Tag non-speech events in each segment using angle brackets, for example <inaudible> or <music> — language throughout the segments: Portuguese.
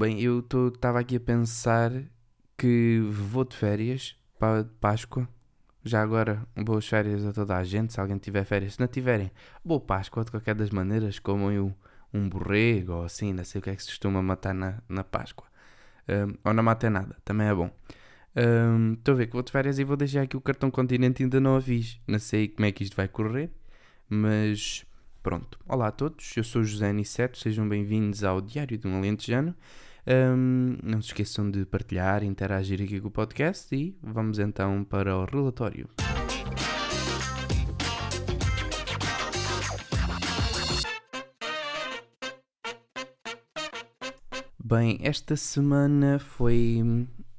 Bem, eu estava aqui a pensar que vou de férias para Páscoa. Já agora, boas férias a toda a gente. Se alguém tiver férias, se não tiverem, boa Páscoa de qualquer das maneiras, como eu um borrego ou assim, não sei o que é que se costuma matar na, na Páscoa. Um, ou não mata nada, também é bom. Estou um, a ver que vou de férias e vou deixar aqui o cartão continente, ainda não aviso. Não sei como é que isto vai correr, mas pronto. Olá a todos, eu sou José Aniceto, sejam bem-vindos ao Diário de um Alentejano. Um, não se esqueçam de partilhar, interagir aqui com o podcast e vamos então para o relatório. Bem, esta semana foi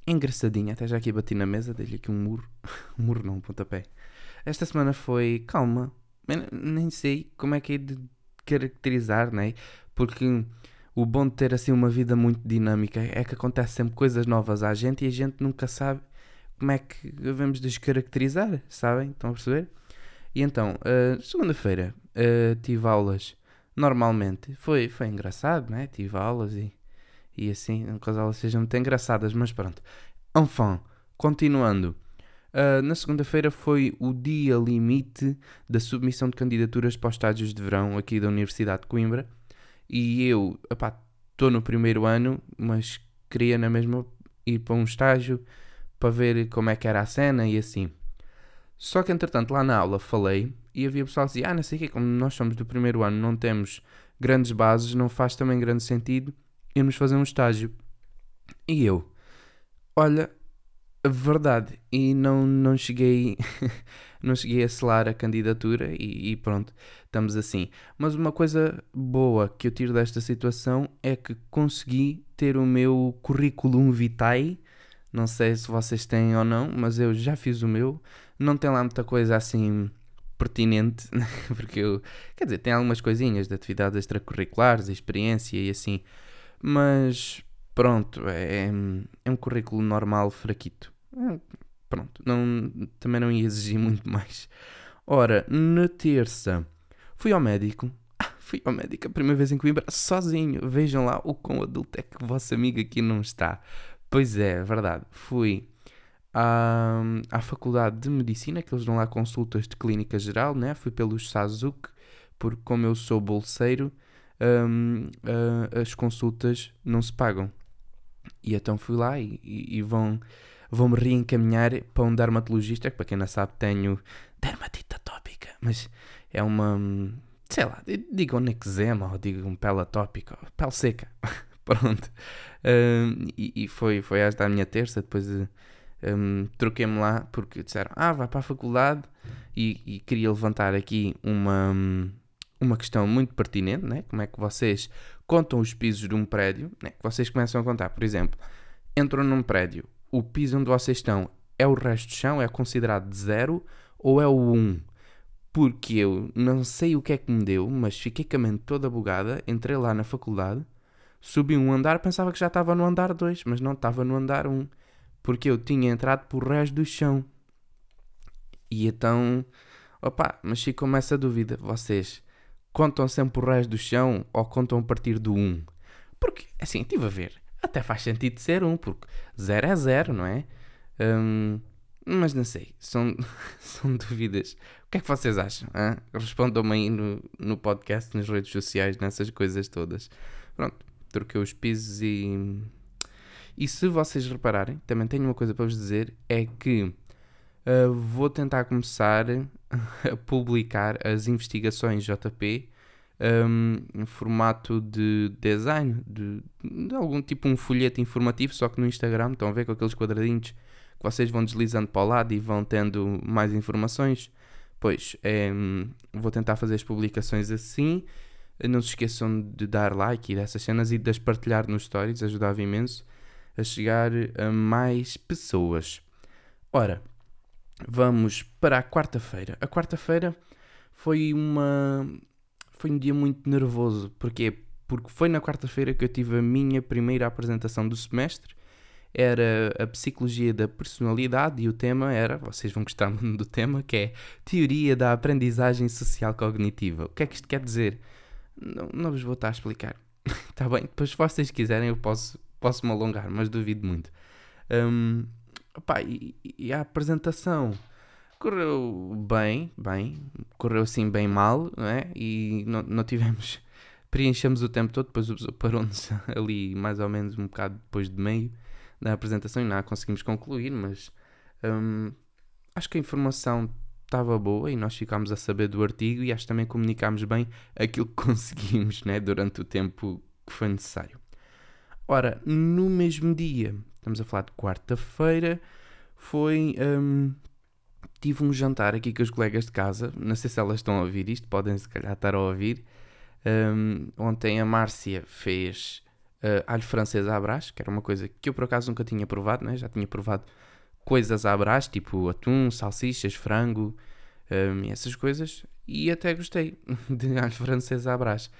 engraçadinha, até já aqui bati na mesa, dei-lhe aqui um muro, <laughs> um muro não, um pontapé. Esta semana foi calma, nem sei como é que é de caracterizar, né? Porque o bom de ter assim uma vida muito dinâmica é que acontece sempre coisas novas à gente e a gente nunca sabe como é que devemos descaracterizar, sabem? Estão a perceber? E então, uh, segunda-feira uh, tive aulas normalmente, foi, foi engraçado, né? Tive aulas e e assim, não que as aulas sejam muito engraçadas, mas pronto. Enfim, continuando. Uh, na segunda-feira foi o dia limite da submissão de candidaturas para os estágios de verão aqui da Universidade de Coimbra. E eu, estou no primeiro ano, mas queria na mesma ir para um estágio para ver como é que era a cena e assim. Só que entretanto lá na aula falei e havia pessoal que dizia, ah, não sei o que, como nós somos do primeiro ano, não temos grandes bases, não faz também grande sentido irmos fazer um estágio. E eu, olha, verdade, e não, não cheguei <laughs> não cheguei a selar a candidatura e, e, pronto, estamos assim. Mas uma coisa boa que eu tiro desta situação é que consegui ter o meu currículo vitae, não sei se vocês têm ou não, mas eu já fiz o meu, não tem lá muita coisa assim pertinente, <laughs> porque eu, quer dizer, tem algumas coisinhas de atividades extracurriculares, experiência e assim, mas pronto, é, é um currículo normal, fraquito. É, pronto, não, também não ia exigir <laughs> muito mais. Ora, na terça fui ao médico. Ah, fui ao médico a primeira vez em Coimbra, sozinho. Vejam lá o quão adulto é que o vosso amigo aqui não está. Pois é, é verdade. Fui à, à Faculdade de Medicina, que eles dão lá consultas de clínica geral, né? Fui pelo Sazuk, porque como eu sou bolseiro, um, uh, as consultas não se pagam. E então fui lá e, e, e vão, vão me reencaminhar para um dermatologista, que para quem não sabe tenho dermatite atópica, mas é uma, sei lá, digam um eczema ou digam pele atópica, pele seca, <laughs> pronto. Um, e, e, foi, foi esta a minha terça, depois um, troquei-me lá porque disseram, ah, vai para a faculdade e, e queria levantar aqui uma uma questão muito pertinente, né? como é que vocês contam os pisos de um prédio, né? que vocês começam a contar, por exemplo, entram num prédio, o piso onde vocês estão é o resto do chão, é considerado de zero ou é o 1? Um? Porque eu não sei o que é que me deu, mas fiquei com a mente toda bugada, entrei lá na faculdade, subi um andar, pensava que já estava no andar 2, mas não estava no andar 1, um, porque eu tinha entrado por resto do chão. E então, opa, mas fico com essa dúvida, vocês contam sempre o resto do chão ou contam a partir do 1? Porque, assim, estive a ver, até faz sentido ser 1, porque 0 é 0, não é? Hum, mas não sei, são, <laughs> são dúvidas. O que é que vocês acham? Respondam-me aí no, no podcast, nas redes sociais, nessas coisas todas. Pronto, troquei os pisos e. E se vocês repararem, também tenho uma coisa para vos dizer: é que uh, vou tentar começar <laughs> a publicar as investigações JP um, em formato de design, de, de, algum tipo um folheto informativo, só que no Instagram, estão a ver com aqueles quadradinhos que vocês vão deslizando para o lado e vão tendo mais informações. Pois, é, vou tentar fazer as publicações assim. Não se esqueçam de dar like e dessas cenas e de as partilhar nos stories, ajudava imenso a chegar a mais pessoas. Ora, vamos para a quarta-feira. A quarta-feira foi uma foi um dia muito nervoso. Porquê? Porque foi na quarta-feira que eu tive a minha primeira apresentação do semestre. Era a psicologia da personalidade e o tema era, vocês vão gostar <laughs> muito do tema, que é teoria da aprendizagem social cognitiva. O que é que isto quer dizer? Não, não vos vou estar a explicar. Está <laughs> bem? Depois, se vocês quiserem, eu posso posso me alongar, mas duvido muito. Um, opá, e, e, a apresentação correu bem, bem, correu assim bem mal, não é? E não, não tivemos, <laughs> preenchemos o tempo todo, depois parou-nos <laughs> ali mais ou menos um bocado depois de meio da apresentação e nada, conseguimos concluir, mas um, acho que a informação estava boa e nós ficámos a saber do artigo e acho que também comunicámos bem aquilo que <laughs> conseguimos né, durante o tempo que foi necessário. Ora, no mesmo dia, estamos a falar de quarta-feira, foi. Um, tive um jantar aqui com os colegas de casa, não sei se elas estão a ouvir isto, podem se calhar estar a ouvir. Um, ontem a Márcia fez uh, alho francês à brás, que era uma coisa que eu por acaso nunca tinha provado, né? já tinha provado coisas à brás, tipo atum, salsichas, frango, um, essas coisas, e até gostei <laughs> de alho francês à brás.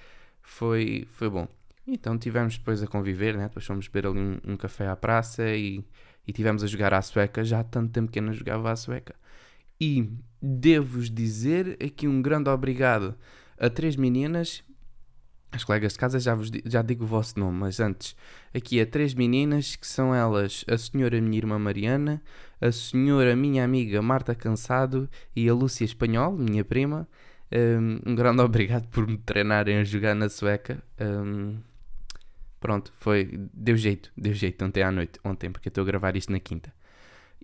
Foi, foi bom. Então tivemos depois a conviver, né? depois fomos beber ali um, um café à praça e, e tivemos a jogar à sueca, já há tanto tempo que eu não jogava à sueca. E devo-vos dizer aqui um grande obrigado a três meninas as colegas de casa já, vos, já digo o vosso nome, mas antes, aqui há três meninas que são elas a senhora minha irmã Mariana, a senhora minha amiga Marta Cansado e a Lúcia Espanhol, minha prima. Um, um grande <laughs> obrigado por me treinarem a jogar na sueca. Um, pronto, foi. Deu jeito, deu jeito ontem à noite, ontem, porque eu estou a gravar isto na quinta.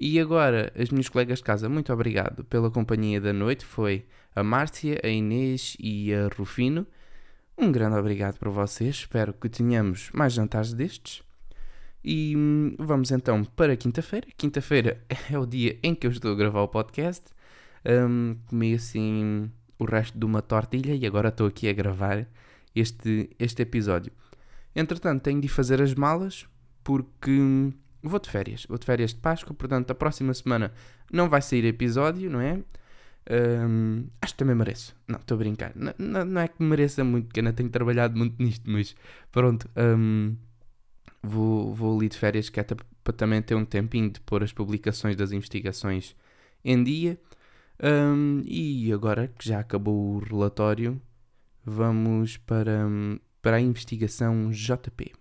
E agora, as minhas colegas de casa, muito obrigado pela companhia da noite. Foi a Márcia, a Inês e a Rufino. Um grande obrigado para vocês. Espero que tenhamos mais jantares destes. E hum, vamos então para quinta-feira. Quinta-feira <laughs> é o dia em que eu estou a gravar o podcast. Um, comi assim o resto de uma tortilha e agora estou aqui a gravar este, este episódio. Entretanto, tenho de fazer as malas porque hum, vou de férias. Vou de férias de Páscoa, portanto, a próxima semana não vai sair episódio, não é? Um, acho que também mereço. Não, estou a brincar. Não, não, é que mereça muito, porque ainda tenho trabalhado muito nisto, mas pronto. Um, vou, vou ali de férias, que é para também ter um tempinho de pôr as publicações das investigações em dia. Um, e agora que já acabou o relatório, vamos para, para a investigação JP.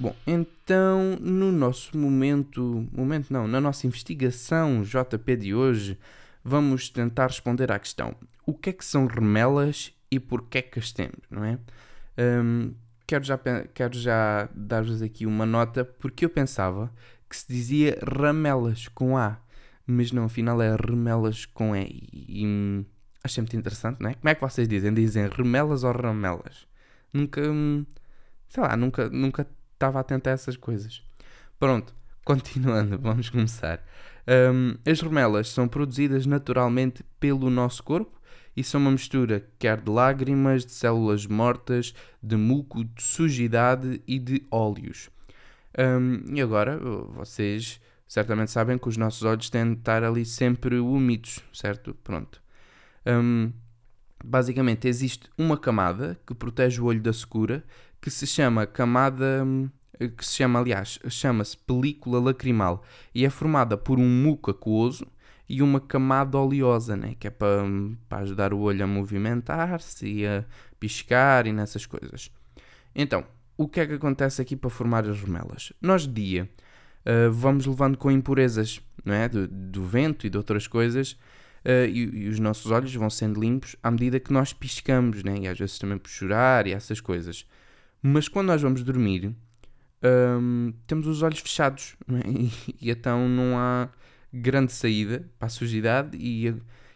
Bom, então no nosso momento, momento não, na nossa investigação JP de hoje, vamos tentar responder à questão: o que é que são remelas e porquê é que as temos, não é? Um, quero já, quero já dar-vos aqui uma nota, porque eu pensava que se dizia ramelas com A, mas não, afinal é remelas com E. E, e achei muito interessante, não é? Como é que vocês dizem? Dizem remelas ou ramelas? Nunca, hum, sei lá, nunca, nunca estava atento a essas coisas. Pronto, continuando, <laughs> vamos começar. Um, as remelas são produzidas naturalmente pelo nosso corpo e são uma mistura quer de lágrimas, de células mortas, de muco, de sujidade e de óleos. Um, e agora, vocês certamente sabem que os nossos olhos têm de estar ali sempre úmidos, certo? Pronto. Um, basicamente, existe uma camada que protege o olho da secura que se chama camada hum, que se chama, aliás, chama-se película lacrimal e é formada por um muco aquoso e uma camada oleosa, né? que é para, para ajudar o olho a movimentar-se e a piscar e nessas coisas. Então, o que é que acontece aqui para formar as remelas? Nós de dia uh, vamos levando com impurezas não é? do, do vento e de outras coisas uh, e, e, os nossos olhos vão sendo limpos à medida que nós piscamos, né? e às vezes também por chorar e essas coisas. Mas quando nós vamos dormir, um, temos os olhos fechados é? <laughs> e, e, então não há grande saída para a sujidade e,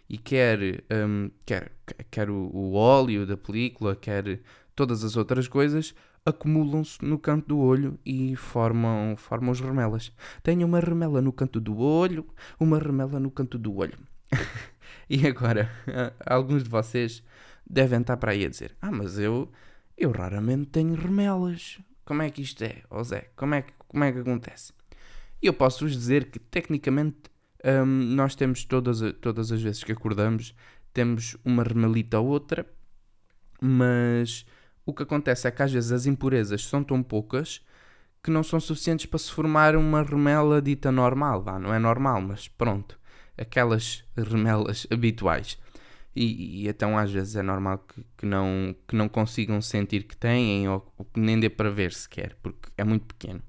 e quer, um, quer, quer o, o, óleo da película, quer todas as outras coisas acumulam-se no canto do olho e formam, formam as remelas. Tenho uma remela no canto do olho, uma remela no canto do olho. <laughs> e agora, <laughs> alguns de vocês devem estar para aí a dizer: Ah, mas eu eu raramente tenho remelas. Como é que isto é, Zé? Como é como é que acontece? E eu posso-vos dizer que, tecnicamente, hum, nós temos todas, todas as vezes que acordamos, temos uma remelita ou outra, mas o que acontece é que às vezes as impurezas são tão poucas que não são suficientes para se formar uma remela dita normal. Vá, não é normal, mas pronto. Aquelas remelas habituais. E, e, então às vezes é normal que, que, não, que não consigam sentir que têm ou, ou que nem dê para ver sequer, porque é muito pequeno.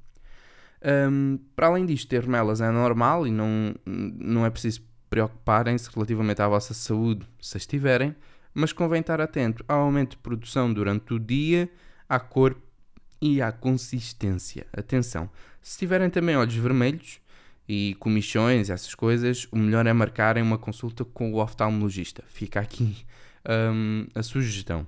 Um, para além disto, ter remelas é normal e não, não é preciso preocuparem-se relativamente à vossa saúde, se as tiverem, mas convém estar atento ao aumento de produção durante o dia, à cor e à consistência. Atenção, se tiverem também olhos vermelhos e comichões, essas coisas, o melhor é marcarem uma consulta com o oftalmologista. Fica aqui um, a sugestão.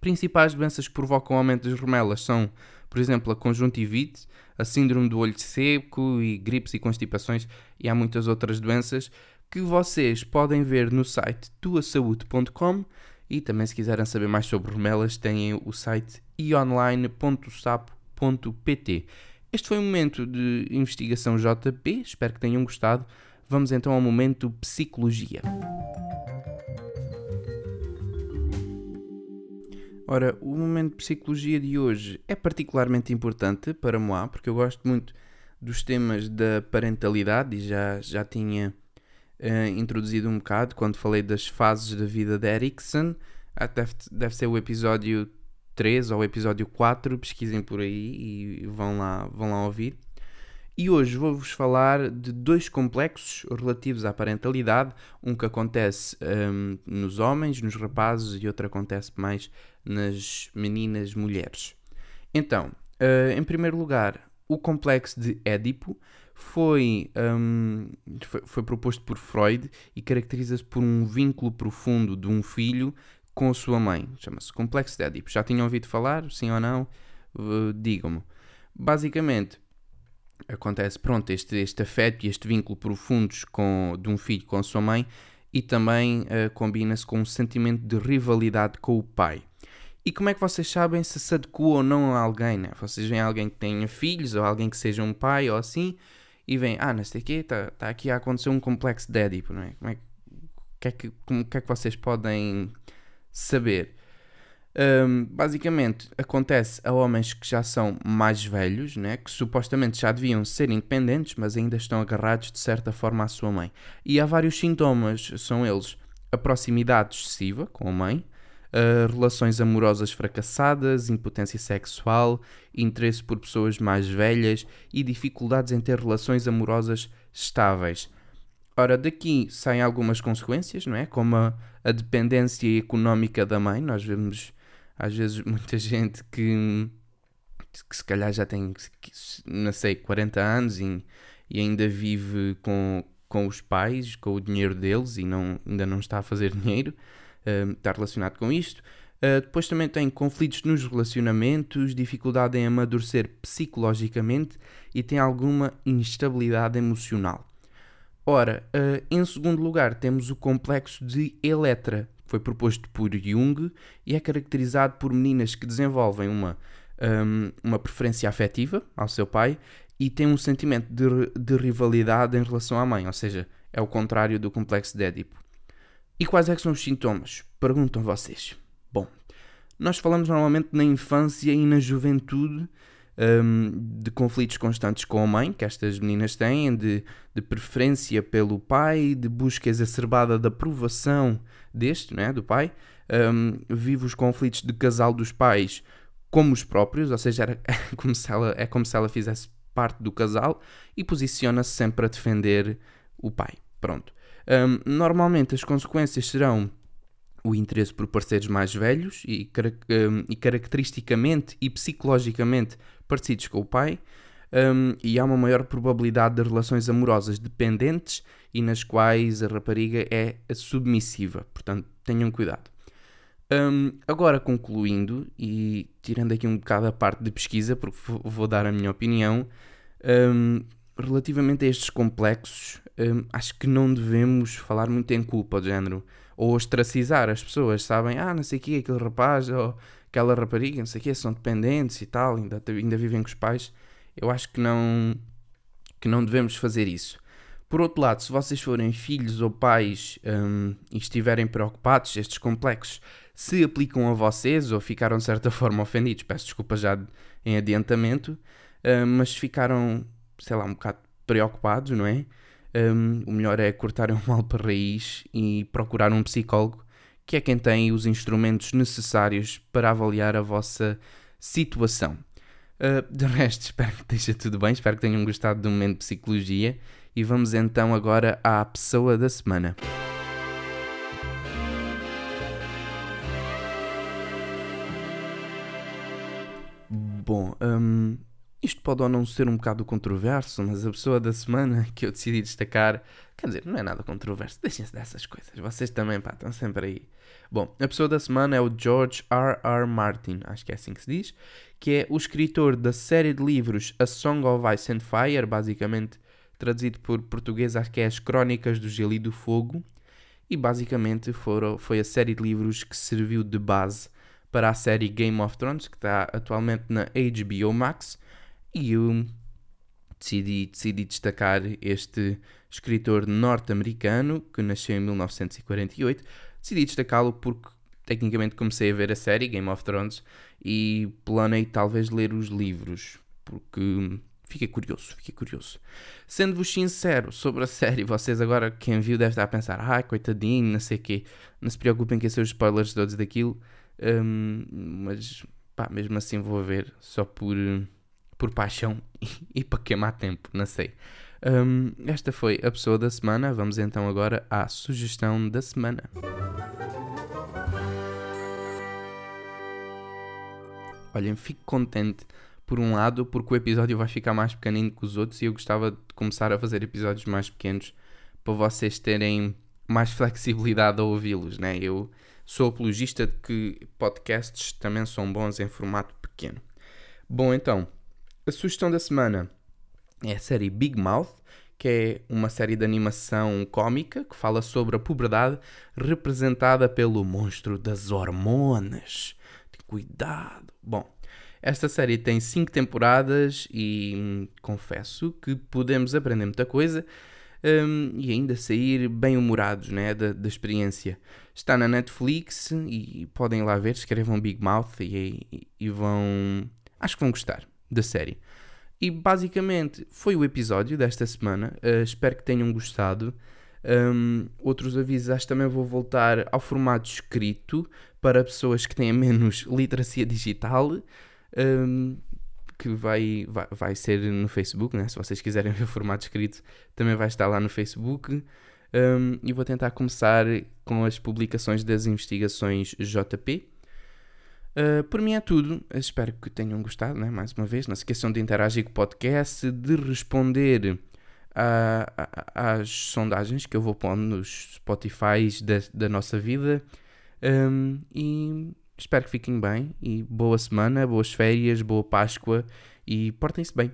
Principais doenças que provocam o aumento das remelas são, por exemplo, a conjuntivite, a síndrome do olho seco e gripes e constipações, e há muitas outras doenças que vocês podem ver no site tuasaude.com e também se quiserem saber mais sobre remelas têm o site ionline.sapo.pt. Este foi um momento de investigação JP, espero que tenham gostado. Vamos então ao momento psicologia. Ora, o momento de psicologia de hoje é particularmente importante para Moá, porque eu gosto muito dos temas da parentalidade e já, já tinha uh, introduzido um bocado quando falei das fases da vida de Erickson. Ah, deve, deve ser o episódio 3 ou o episódio 4, pesquisem por aí e vão lá, vão lá ouvir. E hoje vou-vos falar de dois complexos relativos à parentalidade, um que acontece um, nos homens, nos rapazes, e outro acontece mais nas meninas mulheres. Então, uh, em primeiro lugar, o complexo de Édipo foi, um, foi, foi, proposto por Freud e caracteriza-se por um vínculo profundo de um filho com a sua mãe. Chama-se complexo de Édipo. Já tinham ouvido falar? Sim ou não? Uh, Digam-me. Basicamente, acontece, pronto, este, este afeto e este vínculo profundos com, de um filho com a sua mãe e também uh, combina-se com um sentimento de rivalidade com o pai. E como é que vocês sabem se se adequa ou não a alguém, né? Vocês veem alguém que tenha filhos ou alguém que seja um pai ou assim e vem, ah, não sei o quê, está tá aqui a acontecer um complexo de Édipo, não é? Como é que, é que, como, que é que vocês podem saber? Um, basicamente, acontece a homens que já são mais velhos, né? que supostamente já deviam ser independentes, mas ainda estão agarrados de certa forma à sua mãe. E há vários sintomas, são eles a proximidade excessiva com a mãe, uh, relações amorosas fracassadas, impotência sexual, interesse por pessoas mais velhas e dificuldades em ter relações amorosas estáveis. Ora, daqui saem algumas consequências, não é? Como a, a dependência económica da mãe. Nós vemos, às vezes, muita gente que, que se calhar já tem, não sei, 40 anos e, e ainda vive com, com os pais, com o dinheiro deles e não, ainda não está a fazer dinheiro uh, está relacionado com isto. Uh, depois também tem conflitos nos relacionamentos, dificuldade em amadurecer psicologicamente e tem alguma instabilidade emocional. Ora, uh, em segundo lugar, temos o complexo de Eletra, foi proposto por Jung e é caracterizado por meninas que desenvolvem uma, um, uma preferência afetiva ao seu pai e têm um sentimento de, de rivalidade em relação à mãe, ou seja, é o contrário do complexo de Édipo. E quais é são os sintomas? Perguntam vocês. Bom, nós falamos normalmente na infância e na juventude um, de conflitos constantes com a mãe, que estas meninas têm, de, de preferência pelo pai, de busca exacerbada da aprovação deste, né, do pai. Um, vive os conflitos de casal dos pais como os próprios, ou seja, era, é, <laughs> como se ela, é como se ela fizesse parte do casal e posiciona-se sempre a defender o pai. Pronto. Um, normalmente as consequências serão o interesse por parceiros mais velhos e, um, e caracteristicamente e psicologicamente parecidos com o pai, um, e há uma maior probabilidade de relações amorosas dependentes e nas quais a rapariga é submissiva. Portanto, tenham cuidado. Um, agora, concluindo e tirando aqui um bocado a parte de pesquisa, porque vou dar a minha opinião, um, relativamente a estes complexos, hum, acho que não devemos falar muito em culpa, do género, ou ostracizar as pessoas, sabem? Ah, não sei o que, aquele rapaz ou aquela rapariga, não sei o que, são dependentes e tal, ainda, ainda vivem com os pais. Eu acho que não, que não devemos fazer isso. Por outro lado, se vocês forem filhos ou pais hum, e estiverem preocupados, estes complexos se aplicam a vocês ou ficaram de certa <laughs> forma ofendidos, peço desculpa já em adiantamento, uh, mas ficaram, sei lá, um bocado preocupados, não é? Um, o melhor é cortarem o <laughs> mal para raiz e procurar um psicólogo, que é quem tem os instrumentos necessários para avaliar a vossa situação. Uh, de resto, <laughs> espero que esteja tudo bem, espero que tenham gostado do momento de psicologia e vamos então agora à pessoa da semana. Bom, um, isto pode ou não ser um bocado controverso, mas a pessoa da semana <laughs> que eu decidi destacar, quer dizer, não é nada controverso, deixem-se dessas coisas, vocês também, pá, estão sempre aí. Bom, a pessoa da semana é o George R. R. Martin, acho que é assim que se diz, que é o escritor da série de livros A Song of Ice and Fire, basicamente traduzido por português, acho que é As Crónicas do Gelo e do Fogo, e basicamente foram, foi a série de livros que serviu de base para a série Game of Thrones, que está atualmente na HBO Max, e eu decidi, decidi destacar este escritor norte-americano que nasceu em 1948. Decidi destacá-lo porque tecnicamente comecei a ver a série Game of Thrones e planei talvez ler os livros, porque fiquei curioso, fiquei curioso. Sendo-vos sincero sobre a série, vocês agora, quem viu, deve estar a pensar, ah, coitadinho, não sei o quê. Não se preocupem que são os spoilers todos daquilo. Um, mas pá, mesmo assim vou ver só por, por paixão <laughs> e, para queimar tempo, não sei. Um, esta foi a pessoa da semana. Vamos então agora à sugestão da semana. Olhem, fico contente por um lado porque o episódio vai ficar mais pequenino que os outros e eu gostava de começar a fazer episódios mais pequenos para vocês terem mais flexibilidade a ouvi-los, né? Eu Sou apologista de que podcasts também são bons em formato pequeno. Bom, então, a sugestão da semana é a série Big Mouth, que é uma série de animação cómica que fala sobre a puberdade representada pelo monstro das hormonas. Cuidado! Bom, esta série tem 5 temporadas e hum, confesso que podemos aprender muita coisa um, e ainda sair bem-humorados né, da, da, experiência. Está na Netflix e podem lá ver, escrevam Big Mouth e, e, e vão. Acho que vão gostar da série. E basicamente foi o episódio desta semana. Uh, espero que tenham gostado. Um, outros avisos, acho que também vou voltar ao formato escrito para pessoas que têm <laughs> menos literacia digital. Um, que vai, vai, vai ser no Facebook, né? se vocês quiserem <laughs> ver o formato escrito, também vai estar lá no Facebook. Um, e vou tentar começar com as publicações das investigações JP. Uh, por mim é tudo. Espero que tenham gostado, né? mais uma vez. Não se esqueçam de interagir com o podcast, de responder às sondagens que eu vou pondo nos Spotify da, da nossa vida. Um, e Espero que fiquem bem e boa semana, boas férias, boa Páscoa e portem-se bem.